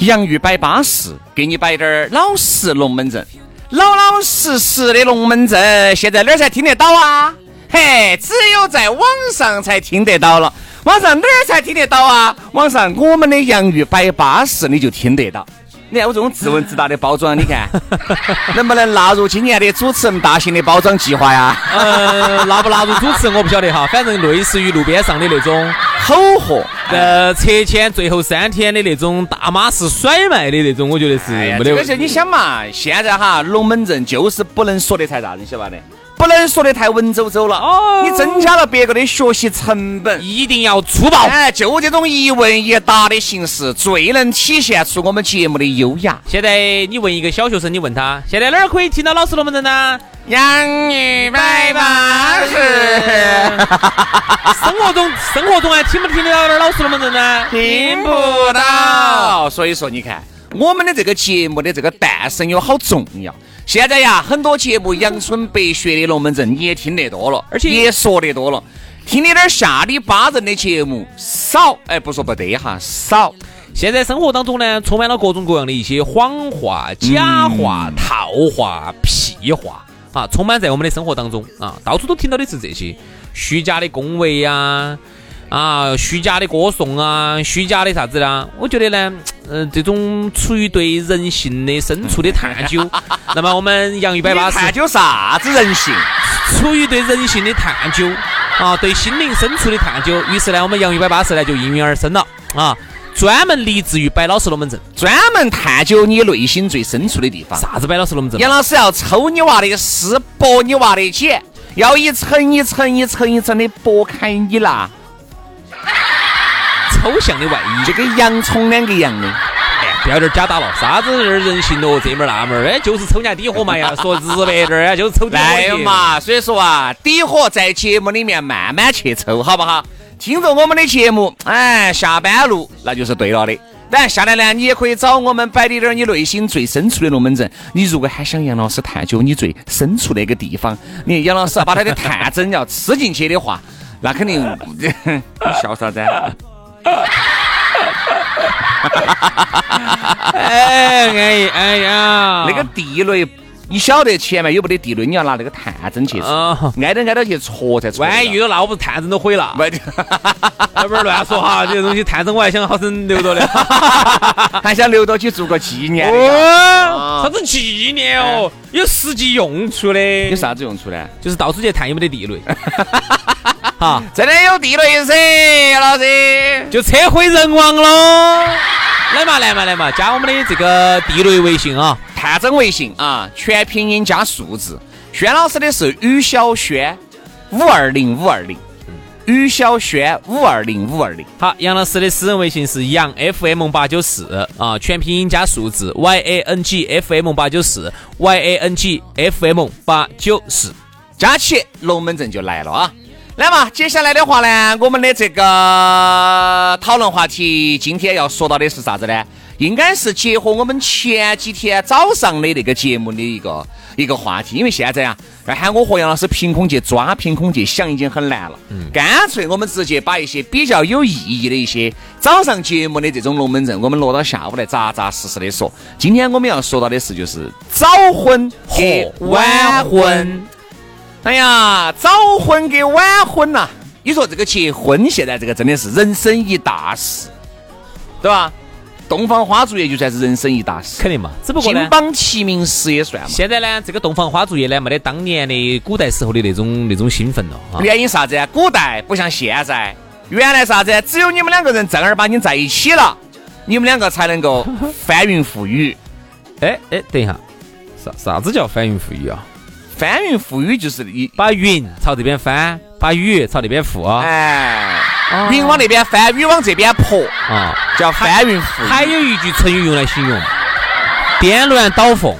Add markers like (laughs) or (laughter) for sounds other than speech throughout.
洋芋摆巴适，给你摆点儿老实龙门阵。老老实实的龙门阵，现在哪儿才听得到啊？嘿，只有在网上才听得到了。网上哪儿才听得到啊？网上我们的洋芋摆巴适，你就听得到。你看我这种自问自答的包装，你看 (laughs) 能不能纳入今年的主持人大型的包装计划呀？呃，纳不纳入主持人我不晓得哈，反正类似于路边上的那种吼喝，呃，拆迁最后三天的那种大妈式甩卖的那种，我觉得是没得。而且你想嘛，现在哈龙门阵就是不能说的太大，你晓得吧？不能说的太文绉绉了哦，你增加了别个的学习成本，一定要粗暴。哎，就这种一问一答的形式，最能体现出我们节目的优雅。现在你问一个小学生，你问他现在哪儿可以听到老师龙门阵呢？洋芋摆巴士。(laughs) 生活中，生活中还听不听得到点老实龙门阵呢？听不到。所以说，你看我们的这个节目的这个诞生有好重要。现在呀，很多节目阳春白雪的龙门阵你也听得多了，而且也说得多了，听的点下里巴人的节目少。哎，不说不得哈，少。现在生活当中呢，充满了各种各样的一些谎话、假话、套话、屁话啊，充满在我们的生活当中啊，到处都听到的是这些虚假的恭维呀。啊，虚假的歌颂啊，虚假的啥子啦？我觉得呢，嗯，这种出于对人性的深处的探究，那么我们洋芋摆巴士探究啥子人性？出于对人性的探究啊，对心灵深处的探究，于是呢，我们洋芋摆巴士呢就应运而生了啊，专门立志于摆老实龙门阵，专门探究你内心最深处的地方。啥子摆老实龙门阵？杨老师要抽你娃的丝，剥你娃的茧，要一层一层一层一层的剥开你啦。抽象的外衣，就跟洋葱两个一样的，不要点假打了，啥子人性咯，这门那门，哎，就是抽人家底货嘛呀，(laughs) 说直白点儿，就是抽底货嘛。所以说啊，底货在节目里面慢慢去抽，好不好？听着我们的节目，哎，下班路那就是对了的。当然，下来呢，你也可以找我们摆的点儿你内心最深处的龙门阵。你如果还想杨老师探究你最深处那个地方，你杨老师把他的探针要吃进去的话，那肯定你 (laughs) 笑啥子？(laughs) 哎哎哎呀，那个地雷，你晓得前面有没得地雷？你要拿那个探针去，挨着挨着去戳才戳。万一遇到那，我不探针都毁了。要 (laughs) 不然乱说哈，这个东西探针我还想好生留着的，(laughs) 还想留着去做个纪念。哦，啥子纪念哦？有实际用处的。有啥子用处呢？就是到处去探有没得地雷。(laughs) 哈，真的有地雷噻，老师，就车毁人亡喽。来嘛，来嘛，来嘛，加我们的这个地雷微信啊，探真微信啊，全拼音加数字。轩老师的是于小轩五二零五二零，于小轩五二零五二零。好，杨老师的私人微信是杨 FM 八九四啊，全拼音加数字 Y A N G F M 八九四 Y A N G F M 八九四，加起龙门阵就来了啊。来嘛，接下来的话呢，我们的这个讨论话题，今天要说到的是啥子呢？应该是结合我们前几天早上的那个节目的一个一个话题，因为现在啊，要喊我和杨老师凭空去抓、凭空去想，已经很难了。嗯，干脆我们直接把一些比较有意义的一些早上节目的这种龙门阵，我们落到下午来扎扎实实的说。今天我们要说到的是，就是早婚和晚婚。哎呀，早婚跟晚婚呐，你说这个结婚现在这个真的是人生一大事，对吧？洞房花烛夜就算是人生一大事，肯定嘛。只不过呢金，榜题名时也算嘛。现在呢，这个洞房花烛夜呢，没得当年的古代时候的那种那种兴奋了啊。原因啥子？古代不像现在，原来啥子？只有你们两个人正儿八经在一起了，你们两个才能够 (laughs) 翻云覆雨。哎哎，等一下，啥啥子叫翻云覆雨啊？翻云覆雨就是一把云朝这边翻，把雨朝那边覆啊。哎，云往那边翻，雨往这边泼，啊，叫翻云覆雨。还有一句成语用来形容：颠鸾倒凤。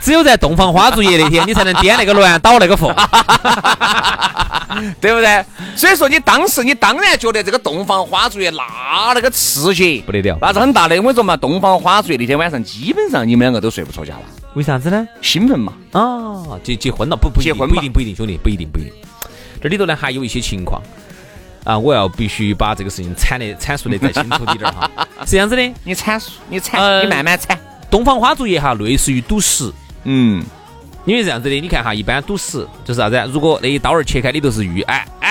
只有在洞房花烛夜那天，你才能颠那个鸾倒那个凤。(laughs) 对不对？所以说你当时你当然觉得这个洞房花烛夜那那个刺激不得了那是很大的。我跟你说嘛，洞房花烛夜那天晚上，基本上你们两个都睡不着觉了，为啥子呢？兴奋嘛。啊，结结婚了不不结婚不一定不一定兄弟不一定不一定。这里头呢还有一些情况啊，我要必须把这个事情阐的阐述的再清楚一点儿哈。是这样子的，你阐述，你阐，呃你慢慢阐。东方花烛夜哈，类似于赌石。嗯，因为这样子的，你看哈，一般赌石就是啥子啊？如果那一刀儿切开里头是玉，哎哎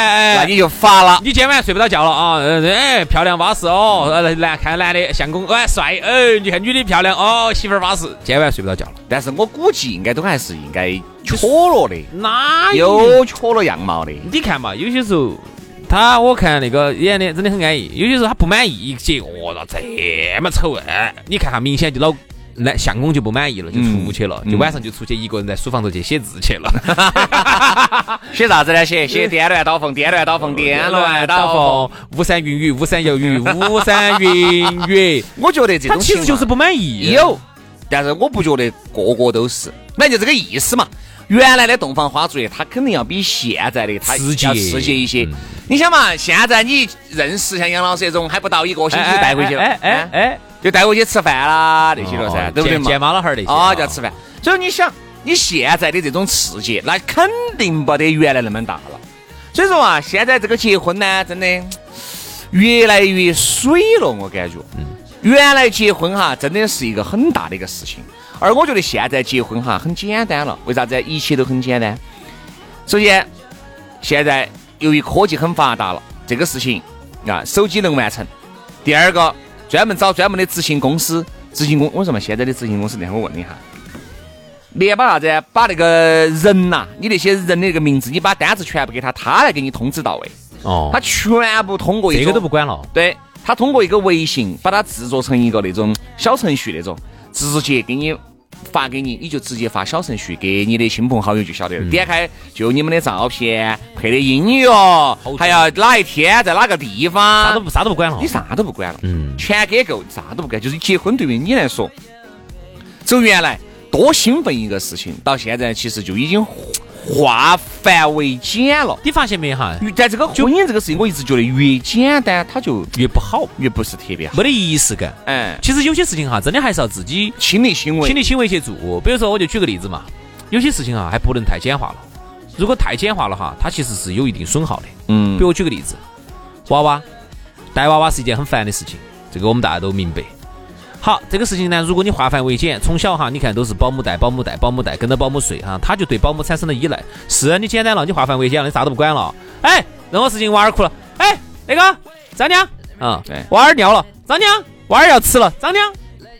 哎哎，那你就发了。你今晚睡不着觉了啊？呃哎，漂亮巴适哦，呃男看男的相公，哎帅，哎，你看女的漂亮哦，媳妇儿巴适，今晚睡不着觉了。但是我估计应该都还是应该撮了的，哪有有撮了样貌的。你看嘛，有些时候他我看那个演的真的很安逸，有些时候他不满意一结，哦，那这么丑哎，你看哈，明显就老。那相公就不满意了，就出去了，就晚上就出去一个人在书房头去写字去了。(laughs) 写啥子呢？写写颠鸾倒凤，颠鸾倒凤，颠鸾倒凤。凤，巫山云雨，巫山有雨，巫山云雨。(laughs) 我觉得这种其实就是不满意。有，但是我不觉得个个都是，反正就这个意思嘛。原来的洞房花烛夜，它肯定要比现在的它刺激要刺激一些。嗯你想嘛，现在你认识像杨老师这种，还不到一个星期就带回去了，哎哎哎哎，就带回去吃饭啦那些了噻，哦对不对嘛？见见妈老汉儿那些啊，啊就要吃饭。所以你想，你现在的这种刺激，那肯定不得原来那么大了。所以说啊，现在这个结婚呢，真的越来越水了，我感觉。嗯。原来结婚哈，真的是一个很大的一个事情，而我觉得现在结婚哈很简单了。为啥子？一切都很简单。首先，现在由于科技很发达了，这个事情啊，手机能完成。第二个，专门找专门的执行公司，执行公，我说嘛，现在的执行公司，那我问你哈，连把啥子，把那个人呐、你那些人的那个名字，你把单子全部给他，他来给你通知到位，哦他，全部通过一这个都不管了。对他通过一个微信把它制作成一个那种小程序那种，直接给你发给你，你就直接发小程序给你的亲朋好友就晓得了。嗯点开就你们的照片，配的音乐，还要哪一天在哪个地方啥方都，不啥都不管了你。啥都不管了，嗯全给够，啥都不管。就是结婚对于你来说，走原来多兴奋一个事情，到现在其实就已经化繁为简了。你发现没哈？在这个婚姻这个事情，我一直觉得越简单，它就越不好，越不是特别好。没得仪式感。哎，其实有些事情哈，真的还是要自己亲力亲为，亲力亲为去做。比如说，我就举个例子嘛，有些事情啊，还不能太简化了。如果太简化了哈，它其实是有一定损耗的。嗯比如我举个例子，娃娃带娃娃是一件很烦的事情，这个我们大家都明白。好，这个事情呢，如果你化繁为简，从小哈，你看都是保姆带、保姆带、保姆带，跟着保姆睡哈，他就对保姆产生了依赖。是啊你简单了，你化繁为简了，你啥都不管了。哎，任何事情娃儿哭了，哎，那个张娘啊，对娃儿尿了，张娘，娃儿要吃了，张娘。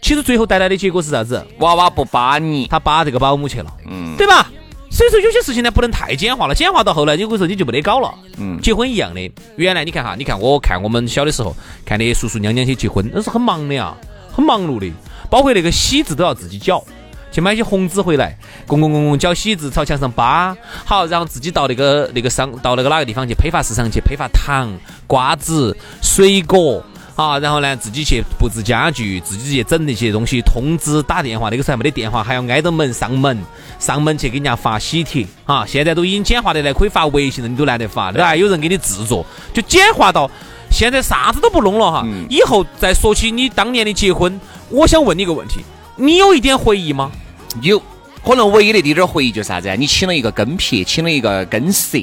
其实最后带来的结果是啥子？娃娃不扒你，他扒这个保姆去了，嗯对吧？所以说有些事情呢不能太简化了，简化到后来，有个时候你就没得搞了。嗯结婚一样的，原来你看哈，你看我看我们小的时候看那些叔叔娘娘去结婚，那是很忙的呀，忙碌的，包括那个喜字都要自己搅。去买些红纸回来，公公公公搅喜字，朝墙上扒，好，然后自己到那个那个商，到那个哪个地方去批发市场去批发糖、瓜子、水果，啊，然后呢自己去布置家具，自己去整那些东西，通知打电话，那个时候还没得电话，还要挨着门上门，上门去给人家发喜帖，啊，现在都已经简化的来，可以发微信了，你都懒得发，对吧？有人给你制作，就简化到现在啥子都不弄了哈。嗯以后再说起你当年的结婚，我想问你一个问题，你有一点回忆吗？有可能唯一的滴点儿回忆就是啥子啊？你请了一个跟拍，请了一个跟摄，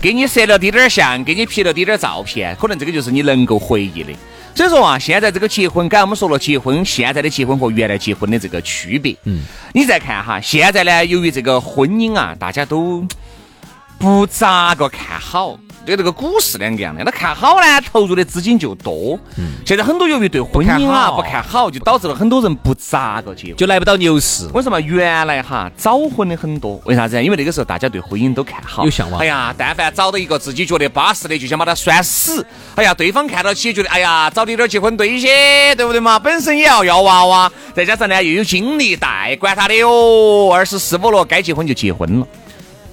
给你摄了滴点儿像，给你拍了滴点儿照片，可能这个就是你能够回忆的。所以说啊，现在这个结婚，刚才我们说了，结婚现在的结婚和原来结婚的这个区别，嗯，你再看哈，现在呢，由于这个婚姻啊，大家都不咋个看好，跟这个股市两个样的，那看好呢，投入的资金就多。现在很多由于对婚姻啊不不看看好，就导致了很多人不咋个结婚。就来不到牛市。为什么原来哈早婚的很多？为啥子？因为那个时候大家对婚姻都看好，有向往哎呀，但凡找到一个自己觉得巴适的，就想把他拴死。哎呀，对方看到起觉得，哎呀，早点点结婚对些，对不对嘛？本身也要要娃娃，再加上呢又有精力带，管他的哟，二十四五了该结婚就结婚了。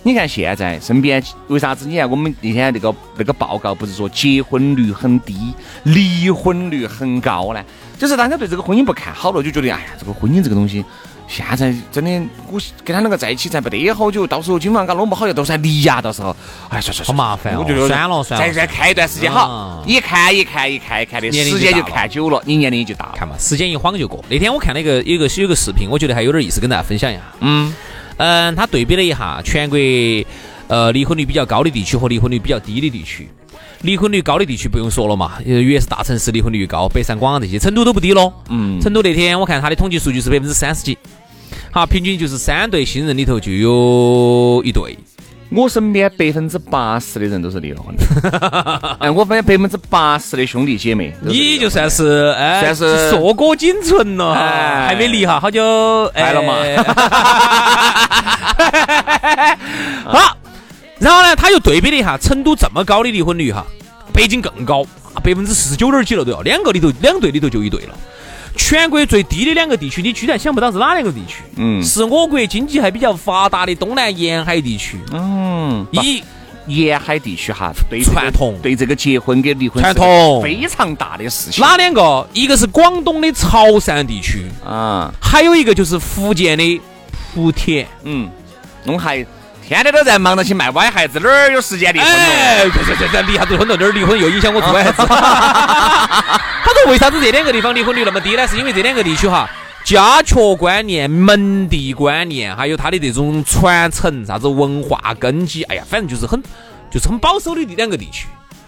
你看现在身边为啥子？你看我们那天那个那个报告不是说结婚率很低，离婚率很高呢？就是大家对这个婚姻不看好了，就觉得哎呀，这个婚姻这个东西，现在真的我跟他两个在一起才不得好久，到时候今晚搞弄不好要到时候还离呀，到时候哎算算算，好麻烦哦我觉得算了算了再再看一段时间好啊，一看一看一看一看的时间就看久了，你年龄也就大了。看嘛，时间一晃就过。那天我看了一个有个有个视频，我觉得还有点意思，跟大家分享一下。嗯嗯，他对比了一下全国呃离婚率比较高的地区和离婚率比较低的地区。离婚率高的地区不用说了嘛，呃越是大城市离婚率越高，北上广啊这些，成都都不低咯。嗯，成都那天我看他的统计数据是百分之三十几，好，平均就是三对新人里头就有一对。我身边百分之八十的人都是离了婚的，(laughs) 哎，我发现百分之八十的兄弟姐妹你就算是哎，算是硕果仅存了，哎。还没离哈，好久来了嘛。哎。(laughs) 好，然后呢，他又对比了一下成都这么高的离婚率哈，北京更高，百分之四十九点几了都要，两个里头两对里头就一对了。全国最低的两个地区，你居然想不到是哪两个地区？嗯是我国经济还比较发达的东南沿海地区。嗯，一沿海地区哈，对传统对这个结婚跟离婚传统非常大的事情哪两个？一个是广东的潮汕地区，啊，还有一个就是福建的莆田。嗯，我们还天天都在忙着去卖歪孩子，哪儿有时间离婚哎，了？对对对对，离啥子婚了？哪儿离婚又影响我做歪 (laughs) 孩子？为啥子这两个地方离婚率那么低呢？是因为这两个地区哈，家雀观念、门第观念，还有它的这种传承、啥子文化根基，哎呀，反正就是很就是很保守的两个地区。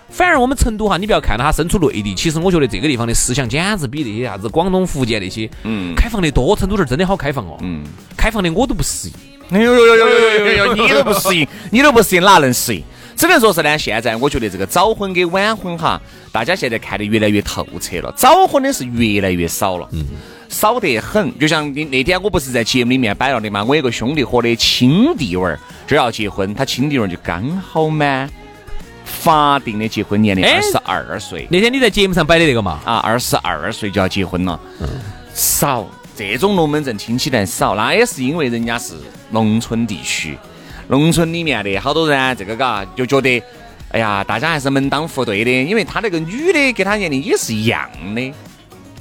反而我们成都哈，你不要看到它身处内地，其实我觉得这个地方的思想简直比那些啥子广东、福建那些，嗯开放的多。成都这儿真的好开放哦，嗯，开放的我都不适应。哎呦呦呦呦呦呦 (laughs) 呦！你都不适应，你都不适应，哪能适应？只能说是呢，现在我觉得这个早婚跟晚婚哈，大家现在看得越来越透彻了。早婚的是越来越少了，嗯，少得很。就像你那天我不是在节目里面摆了的嘛，我有个兄弟伙的亲弟娃儿这要结婚，他亲弟娃儿就刚好满法定的结婚年龄哎二十二岁那天你在节目上摆的那个嘛，啊，二十二岁就要结婚了，嗯少这种龙门阵听起来少，那也是因为人家是农村地区，农村里面的好多人啊，这个嘎就觉得，哎呀，大家还是门当户对的，因为他那个女的跟他年龄也是一样的，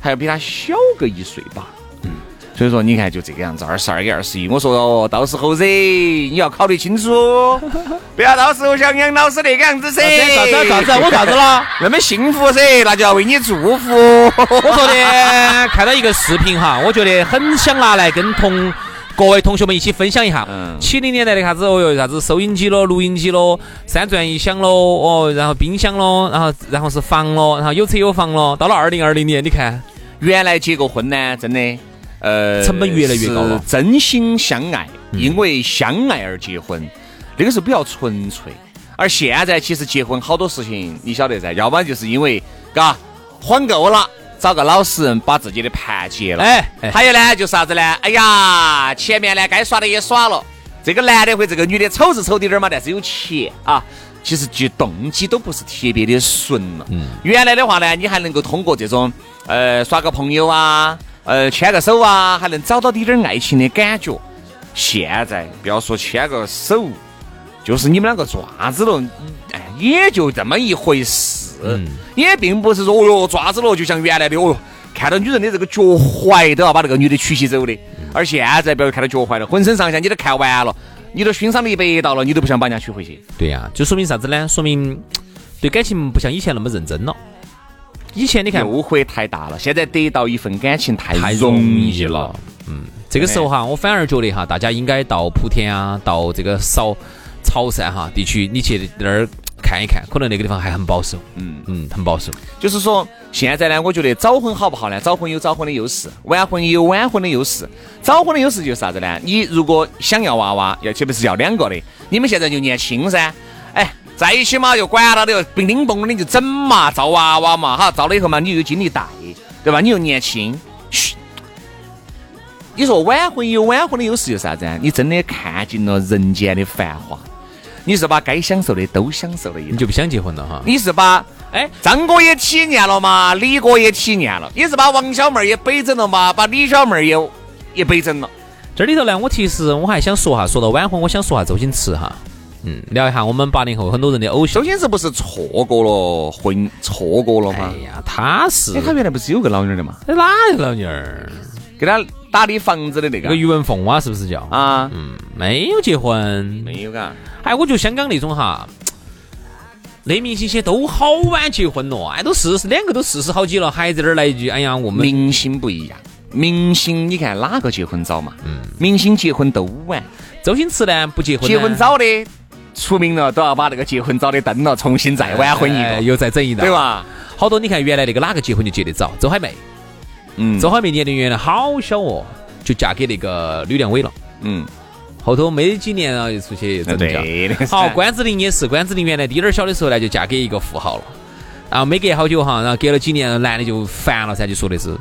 还要比他小个一岁吧。嗯，所以说你看就这个样子，二十二跟二十一，我说哦，到时候噻，你要考虑清楚，(laughs) 不要到时候像杨老师那个样子噻。啥子啥子我啥子了？(laughs) 那么幸福噻，那就要为你祝福。我说的看到一个视频哈，我觉得很想拿来跟同各位同学们一起分享一下。嗯。七零年代的啥子哦哟，啥子收音机咯、录音机咯、三转一响咯，哦，然后冰箱咯，然后然后是房咯，然后有车有房咯。到了二零二零年，你看，原来结个婚呢，真的，呃，成本越来越高了。真心相爱，因为相爱而结婚，那个时候比较纯粹。而现在其实结婚好多事情，你晓得噻，要不然就是因为，嘎，缓够了，找个老实人把自己的盘结了。哎哎还有呢，就是啥子呢？哎呀，前面呢该耍的也耍了，这个男的或这个女的丑是丑滴点儿嘛，但是有钱啊。其实其动机都不是特别的纯了。嗯，原来的话呢，你还能够通过这种呃耍个朋友啊，呃牵个手啊，还能找到滴点儿爱情的感觉。现在不要说牵个手，就是你们两个爪子了，哎，也就这么一回事，也并不是说哦哟抓子了，就像原来的哦哟，看到女人的这个脚踝都要把那个女的娶起走的，而现在不要看到脚踝了，浑身上下你都看完了，你都欣赏了一百道了，你都不想把人家娶回去。对呀、就说明啥子呢？说明对感情不像以前那么认真了。以前你看误会太大了，现在得到一份感情太容易了嗯。。这个时候哈，我反而觉得哈，大家应该到莆田啊，到这个韶潮汕哈地区，你去那儿看一看，可能那个地方还很保守，嗯嗯，很保守。就是说，现在呢，我觉得早婚好不好呢？早婚有早婚的优势，晚婚也有晚婚的优势。早婚的优势就是啥子呢？你如果想要娃娃，要特别是要两个的，你们现在就年轻噻，哎，在一起嘛，就管他的哟，叮叮嘣嘣的就整嘛，造娃娃嘛，哈，造了以后嘛，你又有精力带，对吧？你又年轻，嘘。你说晚婚有晚婚的优势就是啥子啊？你真的看尽了人间的繁华，你是把该享受的都享受了一你就不想结婚了哈？你是把哎张哥也体验了嘛，李哥也体验了，你是把王小妹儿也北整了嘛，把李小妹儿也也北整了。这里头呢，我其实我还想说哈，说到晚婚，我想说下周星驰哈，嗯，聊一下我们八零后很多人的偶像周。星驰不是错过了婚，错过了吗哎？呀，他是哎，他原来不是有个老妞儿的嘛？哪个老妞儿？给他打理房子的那个那个于文凤啊，是不是叫？啊，嗯，没有结婚。没有嘎。哎，我觉得香港那种哈，那明星些都好晚结婚了，哎，都四十两个都四十好几了，还在这儿来一句，哎呀，我们明星不一样，明星你看哪个结婚早嘛？嗯，明星结婚都晚，周星驰呢不结婚，结婚早的出名了都要把那个结婚早的登了，重新再晚婚一个，哎又再整一道，对？吧？好多你看原来那个哪个结婚就结得早，周海媚，嗯周海媚年龄原来好小哦，就嫁给那个吕良伟了。嗯，后头没几年啊，又出去整嫁。对的。好，关之琳也是，关之琳原来滴点儿小的时候呢，就嫁给一个富豪了，然后没隔好久哈，然后隔了几年，男的就烦了噻，就说的是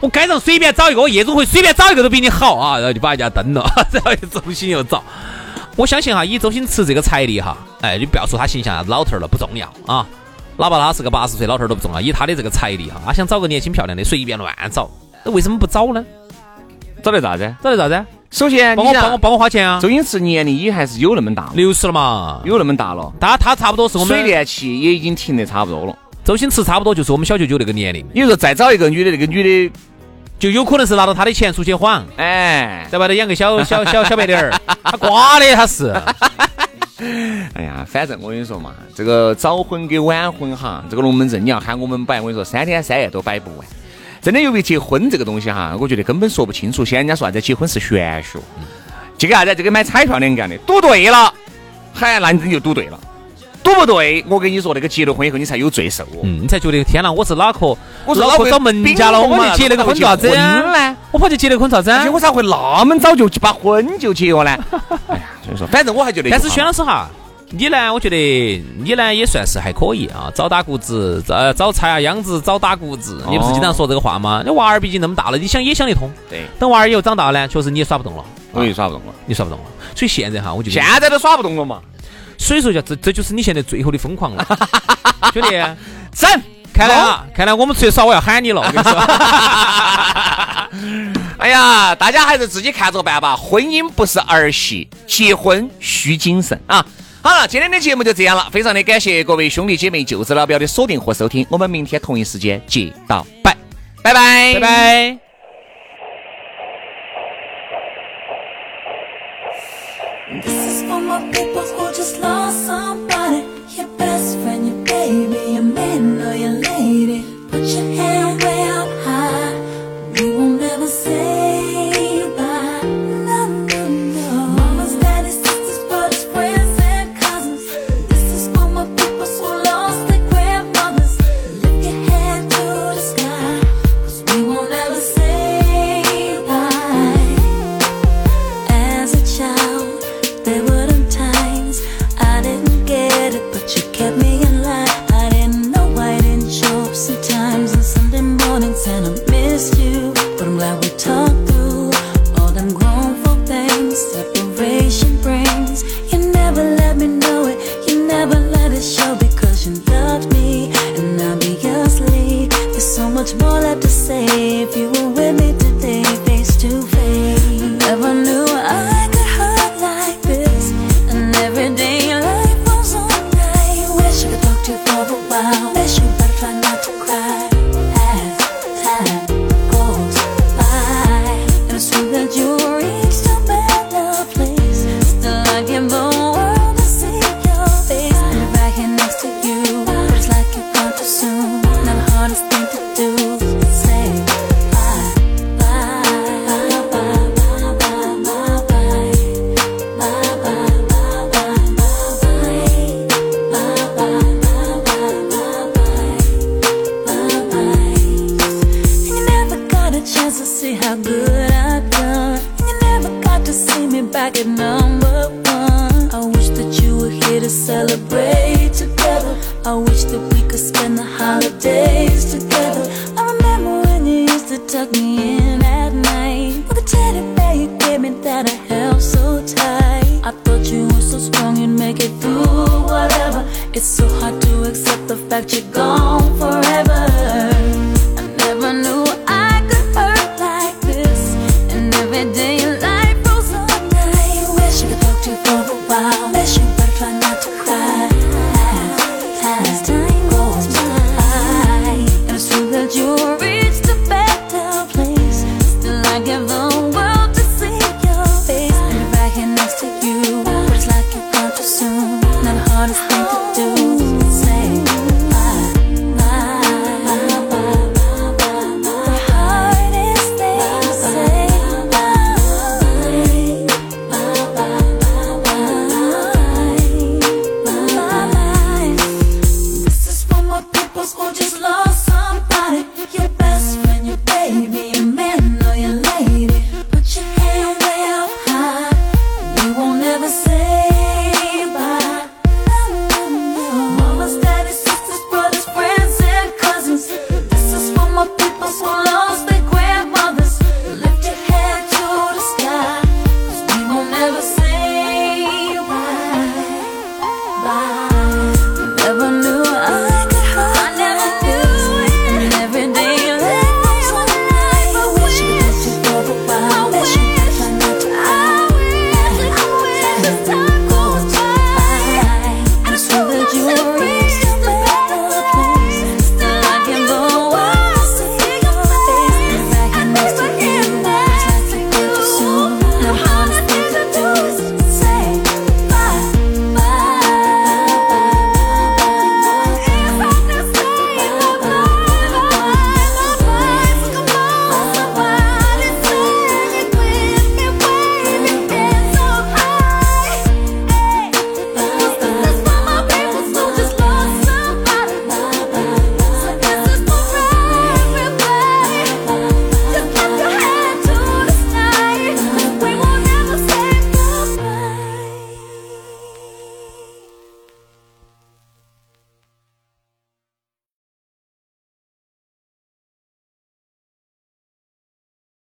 我街上随便找一个，我夜总会随便找一个都比你好啊，然后就把人家蹬了，然后又重新又找。我相信哈，以周星驰这个财力哈，哎，你不要说他形象老头儿了，不重要啊，哪怕他是个八十岁老头儿都不重要，以他的这个财力哈，他想找个年轻漂亮的随便乱找，那为什么不找呢？找的啥子？找的啥子？首先，你帮我帮我帮我花钱啊！周星驰年龄也还是有那么大，六十了嘛，有那么大了，他他差不多是我们水电气也已经停得差不多了。周星驰差不多就是我们小舅舅那个年龄，你说再找一个女的，那个女的，就有可能是拿到他的钱出去晃，哎，在外头养个 (laughs) 小小小小白脸儿，他瓜的他是。(laughs) 哎呀，反正我跟你说嘛，这个早婚跟晚婚哈，这个龙门阵你要喊我们摆，我跟你说三天三夜都摆不完。真的，由于结婚这个东西哈，我觉得根本说不清楚。现在人家说啥子，结婚是玄学，这个啥子，这个买彩票两个样的，赌对了，嗨，那你就赌对了；赌不对，我跟你说，那个结了婚以后，你才有罪受哦。嗯，你才觉得天哪，我是脑壳，我是脑壳找门家了，我去结那个婚做啥子婚呢？我跑去结那个婚做啥子啊而且？我咋会那么早就把婚就结了呢？(laughs) 哎呀，所以说，反正我还觉得，但是轩老师哈，你呢？我觉得你呢也算是还可以啊，早打谷子，呃，早插下秧子，早打谷子。你不是经常说这个话吗？那娃儿毕竟那么大了，你想也想得通。对，等娃儿以后长大呢，确实你也耍不动了，我也耍不动了，你耍不动了。所以现在哈，我就现在都耍不动了嘛。所以说叫这这就是你现在最后的疯狂了，(laughs) 兄弟。整，看来啊，看来我们出去耍，我要喊你了。我跟你说，(laughs) (laughs) 哎呀，大家还是自己看着办吧。婚姻不是儿戏，结婚需谨慎啊。好了，今天的节目就这样了，非常的感谢各位兄弟姐妹、舅子老表的锁定和收听，我们明天同一时间接到拜，拜拜，拜。拜。This is for my people who just lost somebody. Your best friend, your